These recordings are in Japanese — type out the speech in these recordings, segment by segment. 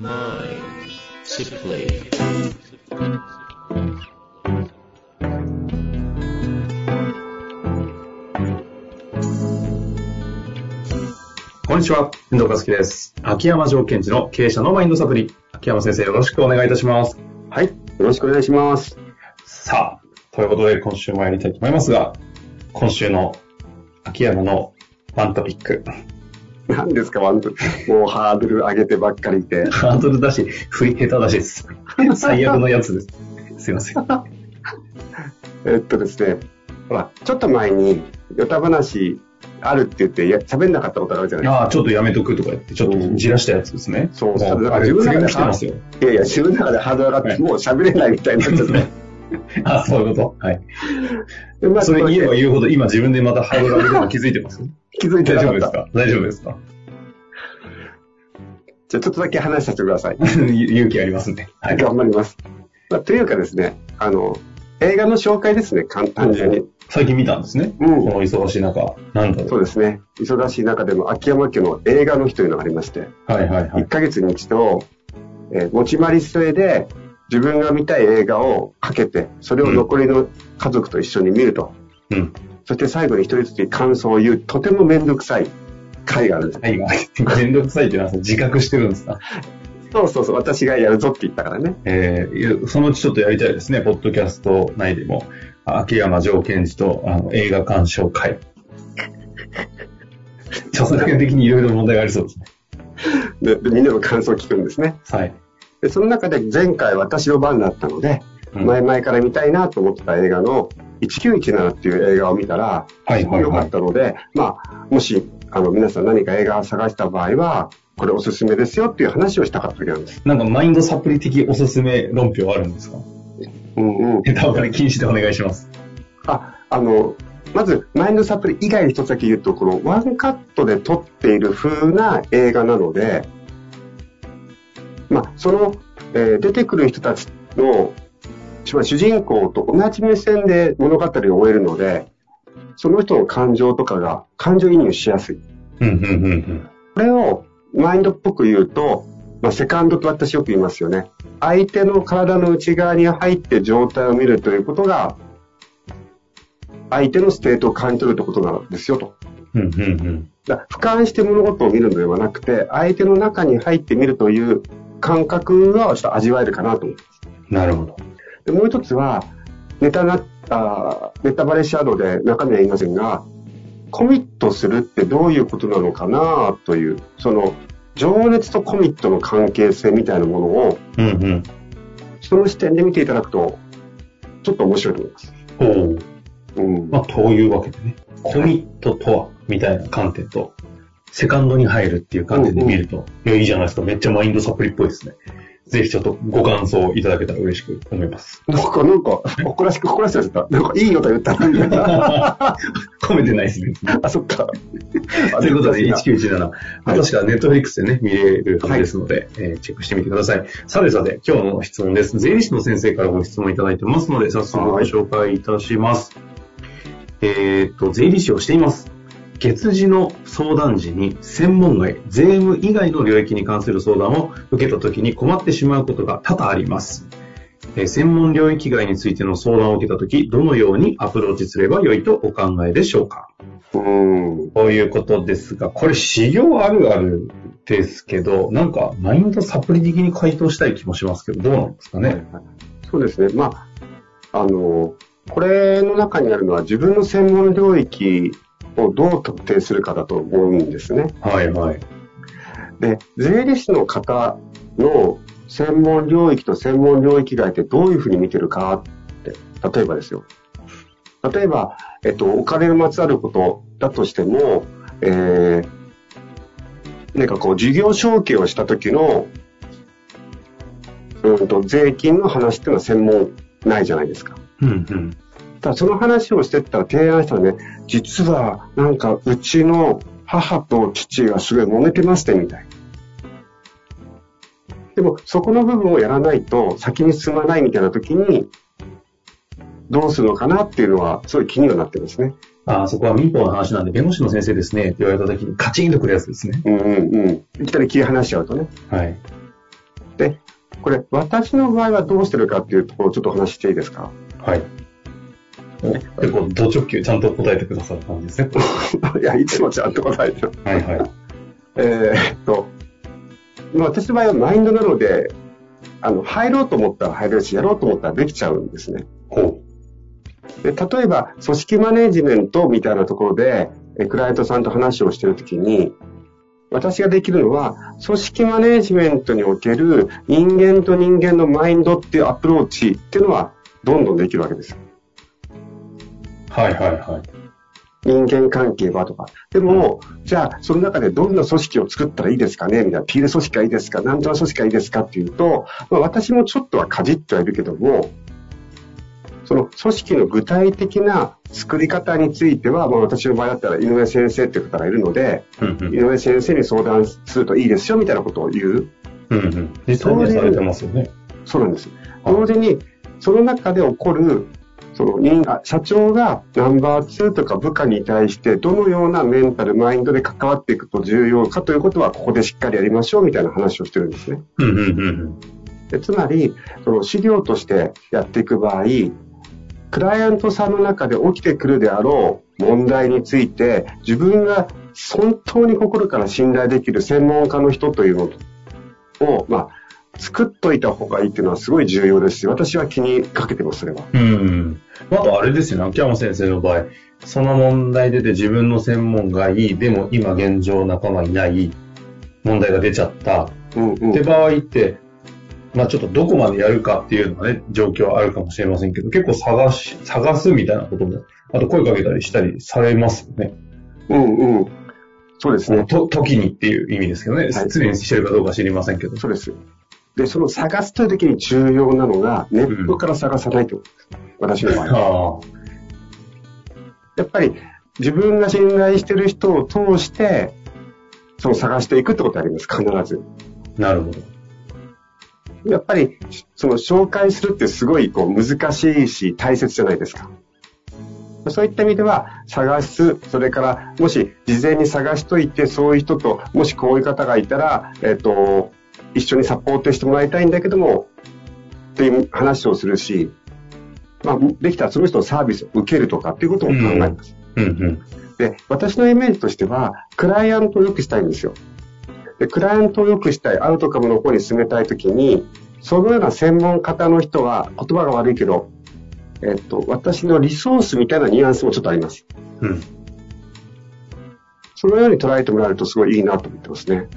こんにちは、遠藤和樹です。秋山条件時の経営者のマインドサプリ。秋山先生、よろしくお願いいたします。はい。よろしくお願いします。さあ、ということで今週もやりたいと思いますが、今週の秋山のワントピック。何ですか、ワンと。もうハードル上げてばっかりいて。ハードルだし、振り下手だしです。最悪のやつです。すいません。えっとですね、ほら、ちょっと前に、ヨタ話あるって言って、喋んなかったことがあるじゃないですか。ああ、ちょっとやめとくとか言って、ちょっとじらしたやつですね。そうもだから自分の中で来てますよ。いやいや、自分の中でハードル上がって、もう喋れないみたいになっちゃって。あそういうこと？はい。でまあそれ言えば言うほど、今自分でまたハードル上げてるの気づいてます？気づいて大なかった。丈夫ですか？大丈夫ですか？じゃあちょっとだけ話させてください。勇気ありますね。はい。頑張ります。まあ、というかですね、あの、映画の紹介ですね、簡単に。最近見たんですね？うんこの忙しい中。なんだろう。そうですね。忙しい中でも秋山家の映画の日というのがありまして、はいはいは1い。ヶ月に一度、えー持ち回り制で自分が見たい映画をかけて、それを残りの家族と一緒に見ると。うん。そして最後に一人ずつ感想を言う、とてもめんどくさい回があるんです。はい、めんどくさいっていうのは自覚してるんですか？そうそうそう、私がやるぞって言ったからね。えーそのうちちょっとやりたいですね。ポッドキャスト内でも。秋山条件時とあの映画鑑賞会。著作権的にいろいろ問題がありそうですね。ででみんなの感想を聞くんですね。はい。で、その中で前回私の番だったので、うん前々から見たいなと思ってた映画の1917っていう映画を見たら、はいはい良かはい。ったので、まあ、もし、あの、皆さん何か映画を探した場合は、これおすすめですよっていう話をしたかった時なんです。なんかマインドサプリ的おすすめ論評あるんですか？うんうん。ネタバレ禁止でお願いします。あ、あの、まず、マインドサプリ以外に一つだけ言うと、このワンカットで撮っている風な映画なので、まあ、その、えー出てくる人たちの、まあ主人公と同じ目線で物語を追えるので、その人の感情とかが感情移入しやすい。これをマインドっぽく言うと、まあ、セカンドと私よく言いますよね。相手の体の内側に入って状態を見るということが、相手のステートを感じ取るということなんですよと。うんうんうん。だ俯瞰して物事を見るのではなくて、相手の中に入ってみるという感覚がちょっと味わえるかなと思う。なるほど。でもう一つは、ネタな、あーネタバレシャドウで中身は言いませんが、コミットするってどういうことなのかなという、その、情熱とコミットの関係性みたいなものを、うんうん。その視点で見ていただくと、ちょっと面白いと思います。おーうん。まあ、というわけでね、コミットとは、みたいな観点と、セカンドに入るっていう観点で見ると、いや、いいじゃないですか。めっちゃマインドサプリっぽいですね。ぜひちょっとご感想いただけたら嬉しく思います。なんか、なんか、誇らしく、誇らしくなった。なんか、いいよと言ったな。込めてないですね。あ、そっか。ということで、難しいな1917。確かネットフリックスでね、見れるはずですので、えーチェックしてみてください。さてさて、今日の質問です。税理士の先生からご質問いただいてますので、早速ご紹介いたします。えーっと、税理士をしています。月次の相談時に専門外、税務以外の領域に関する相談を受けたときに困ってしまうことが多々あります。えー専門領域外についての相談を受けたとき、どのようにアプローチすればよいとお考えでしょうか？うん。ということですが、これ、修行あるあるですけど、なんか、マインドサプリ的に回答したい気もしますけど、どうなんですかね？そうですね。まあ、あの、これの中にあるのは自分の専門領域をどう特定するかだと思うんですね。はいはい。で、税理士の方の専門領域と専門領域外ってどういうふうに見てるかって、例えばですよ。例えば、えっと、お金にまつわることだとしても、えー、なんかこう、事業承継をした時の、うんと、税金の話っていうのは専門ないじゃないですか。うんうん。ただその話をしてったら提案したらね、実はなんかうちの母と父がすごい揉めてましてみたい。でもそこの部分をやらないと先に進まないみたいな時に、どうするのかなっていうのはすごい気にはなってますね。あ、そこは民法の話なんで、弁護士の先生ですねって言われた時にカチンとくるやつですね。うんうんうん。いきなり切り離しちゃうとね。はい。これ、私の場合はどうしてるかっていうところをちょっとお話ししていいですか？はい。結構、ド直球ちゃんと答えてくださる感じですね。いや、いつもちゃんと答えてる。はいはい。えーっと、まあ私の場合はマインドなので、あの、入ろうと思ったら入れるし、やろうと思ったらできちゃうんですね。ほで例えば、組織マネジメントみたいなところで、えクライアントさんと話をしてるときに、私ができるのは、組織マネジメントにおける人間と人間のマインドっていうアプローチっていうのは、どんどんできるわけです。はいはいはい。人間関係はとか。でも、じゃあ、その中でどんな組織を作ったらいいですかね？みたいな、ピール組織がいいですか？なんとか組織がいいですかっていうと、まあ、私もちょっとはかじってはいるけども、その組織の具体的な作り方については、まあ、私の場合だったら井上先生っていう方がいるので、うんうん。井上先生に相談するといいですよみたいなことを言う。うんうん。実際にされてますよね。そうなんです。はい同時に、その中で起こる、その人あ社長がナンバー2とか部下に対してどのようなメンタル、マインドで関わっていくと重要かということはここでしっかりやりましょうみたいな話をしてるんですね。でつまり、その資料としてやっていく場合、クライアントさんの中で起きてくるであろう問題について、自分が本当に心から信頼できる専門家の人というのを、まあ、作っといた方がいいっていうのはすごい重要ですし、私は気にかけてます、それは。うん。うん。あとあれですよね、秋山先生の場合、その問題出て自分の専門外、でも今現状仲間いない問題が出ちゃった。うんうんって場合って、まあちょっとどこまでやるかっていうのはね、状況はあるかもしれませんけど、結構探し、探すみたいなことも、あと声かけたりしたりされますよね。うんうん。そうですね。と、時にっていう意味ですけどね。はい常にしてるかどうか知りませんけど。そうです。で、その探すという時に重要なのが、ネットから探さないということです。私の場合は。あやっぱり自分が信頼してる人を通して、その探していくってことあります、必ず。あ、なるほど。やっぱり、その紹介するってすごいこう難しいし大切じゃないですか。そういった意味では探す、それからもし事前に探しといてそういう人と、もしこういう方がいたら、えっ、と、一緒にサポートしてもらいたいんだけども、っていう話をするし、まあ、できたらその人のサービスを受けるとかっていうことも考えます。うんうん。で、私のイメージとしては、クライアントを良くしたいんですよ。で、クライアントを良くしたい、アウトカムの方に進めたいときに、そのような専門家の人は、言葉が悪いけど、えっと、私のリソースみたいなニュアンスもちょっとあります。うん。そのように捉えてもらえるとすごいいいなと思ってますね。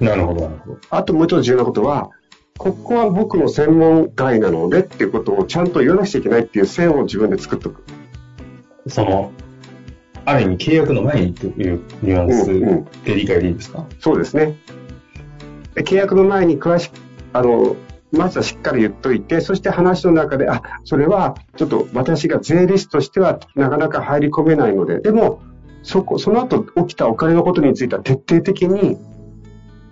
なるほど、なるほど。あともう一つ重要なことは、ここは僕の専門外なのでっていうことをちゃんと言わなくちゃいけないっていう線を自分で作っておく。その、ある意味契約の前にというニュアンスうんうんで理解でいいですか、そうですね。で契約の前に詳しく、あの、まずはしっかり言っといて、そして話の中で、あ、それはちょっと私が税理士としてはなかなか入り込めないので、でも、そこ、その後起きたお金のことについては徹底的に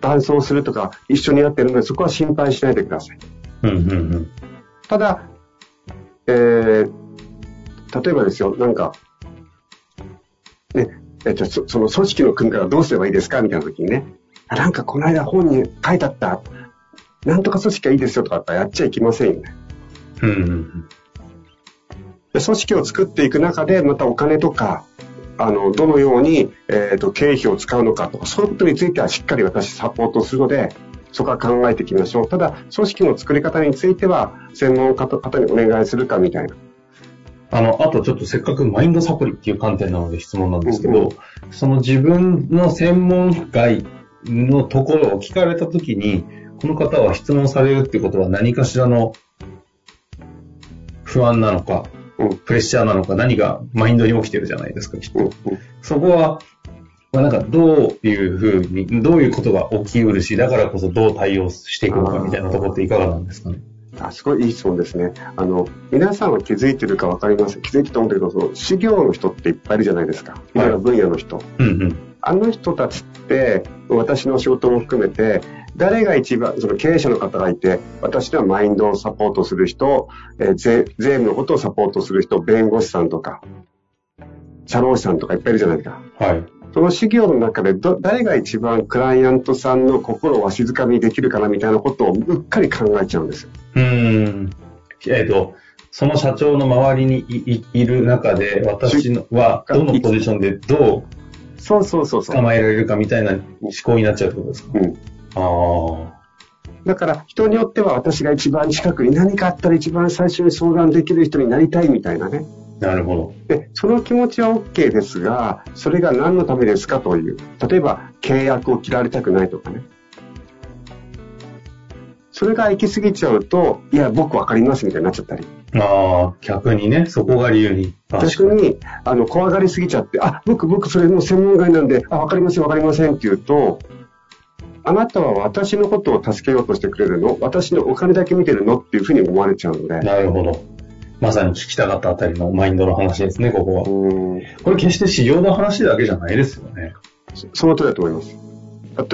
伴走するとか一緒にやってるので、そこは心配しないでください。うんうんうん。ただ、えー、例えばですよ、なんか、ね、えっと、そその組織の組み方どうすればいいですか？みたいな時にね、あなんかこの間本に書いてあった、なんとか組織がいいですよとかってやっちゃいけませんよね。うんうんうん。で組織を作っていく中で、またお金とか、あの、どのように、えっ、と、経費を使うのかとか、そういうことについてはしっかり私サポートするので、そこは考えていきましょう。ただ、組織の作り方については、専門家の方にお願いするかみたいな。あの、あとちょっとせっかくマインドサプリっていう観点なので質問なんですけど、うんうその自分の専門外のところを聞かれたときに、この方は質問されるってことは何かしらの不安なのか、うんプレッシャーなのか、何がマインドに起きてるじゃないですか、きっと。そこは、まあ、なんかどういうふうに、どういうことが起きうるし、だからこそどう対応していくのかみたいなところっていかがなんですかね？あすごいいい質問ですね。あの、皆さんは気づいてるかわかりません。気づいてると思うんだけど、その、修行の人っていっぱいいるじゃないですか。いろんな分野の人。うんうん。あの人たちって、私の仕事も含めて、誰が一番、その経営者の方がいて、私ではマインドをサポートする人、えー税税務のことをサポートする人、弁護士さんとか、社労士さんとかいっぱいいるじゃないですか。はい。その事業の中でど、誰が一番クライアントさんの心をわしづかみにできるかなみたいなことをうっかり考えちゃうんですよ。うん。えっ、と、その社長の周りにいいいる中で、私のはどのポジションでどそうそうそううそう。捕まえられるかみたいな思考になっちゃうってことですか？うん。ああ。だから人によっては私が一番近くに何かあったら一番最初に相談できる人になりたいみたいなね。なるほど。で、その気持ちは OK ですが、それが何のためですかという。例えば、契約を切られたくないとかね。それが行き過ぎちゃうと、いや、僕わかりますみたいになっちゃったり。ああ、逆にね、そこが理由に。逆に、あの、怖がりすぎちゃって、あ、僕、僕、それの専門外なんで、あ、わかりません、わかりませんって言うと、あなたは私のことを助けようとしてくれるの？私のお金だけ見てるの？っていうふうに思われちゃうので。なるほど。まさに聞きたかったあたりのマインドの話ですね、ここは。うんこれ決して市場の話だけじゃないですよね。そその通りだと思います。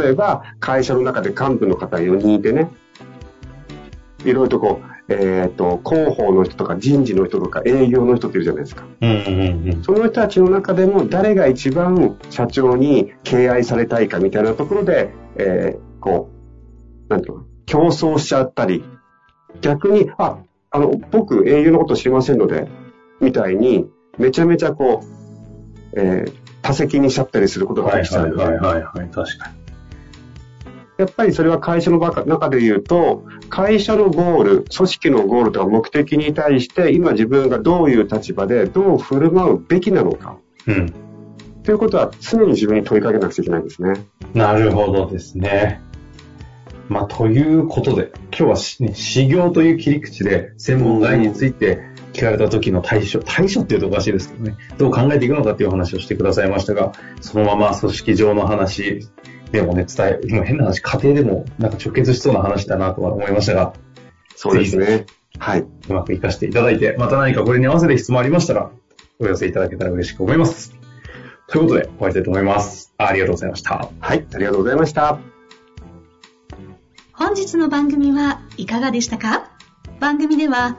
例えば、会社の中で幹部の方4人いてね、いろいろとこう、えっ、と、広報の人とか人事の人とか営業の人っているじゃないですか。うんうんうん。その人たちの中でも誰が一番社長に敬愛されたいかみたいなところで、えーこう、なんていうの？競争しちゃったり、逆に、あ、あの、僕営業のこと知りませんので、みたいに、めちゃめちゃこう、えー多責にしちゃったりすることがはいできちゃうので、はいはいはいはい、確かに。やっぱりそれは会社の中で言うと、会社のゴール、組織のゴールとか目的に対して、今自分がどういう立場でどう振る舞うべきなのか。うん。ということは常に自分に問いかけなくちゃいけないんですね。なるほどですね。まあ、ということで、今日はし、ね、修行という切り口で専門外について聞かれた時の対処、対処っていうとおかしいですけどね、どう考えていくのかっていう話をしてくださいましたが、そのまま組織上の話でもね、伝え、今変な話、家庭でもなんか直結しそうな話だなとは思いましたが、そうですね。はい。うまく活かしていただいて、また何かこれに合わせて質問ありましたら、お寄せいただけたら嬉しく思います。ということで、終わりたいと思います。ありがとうございました。はい。ありがとうございました。本日の番組はいかがでしたか？番組では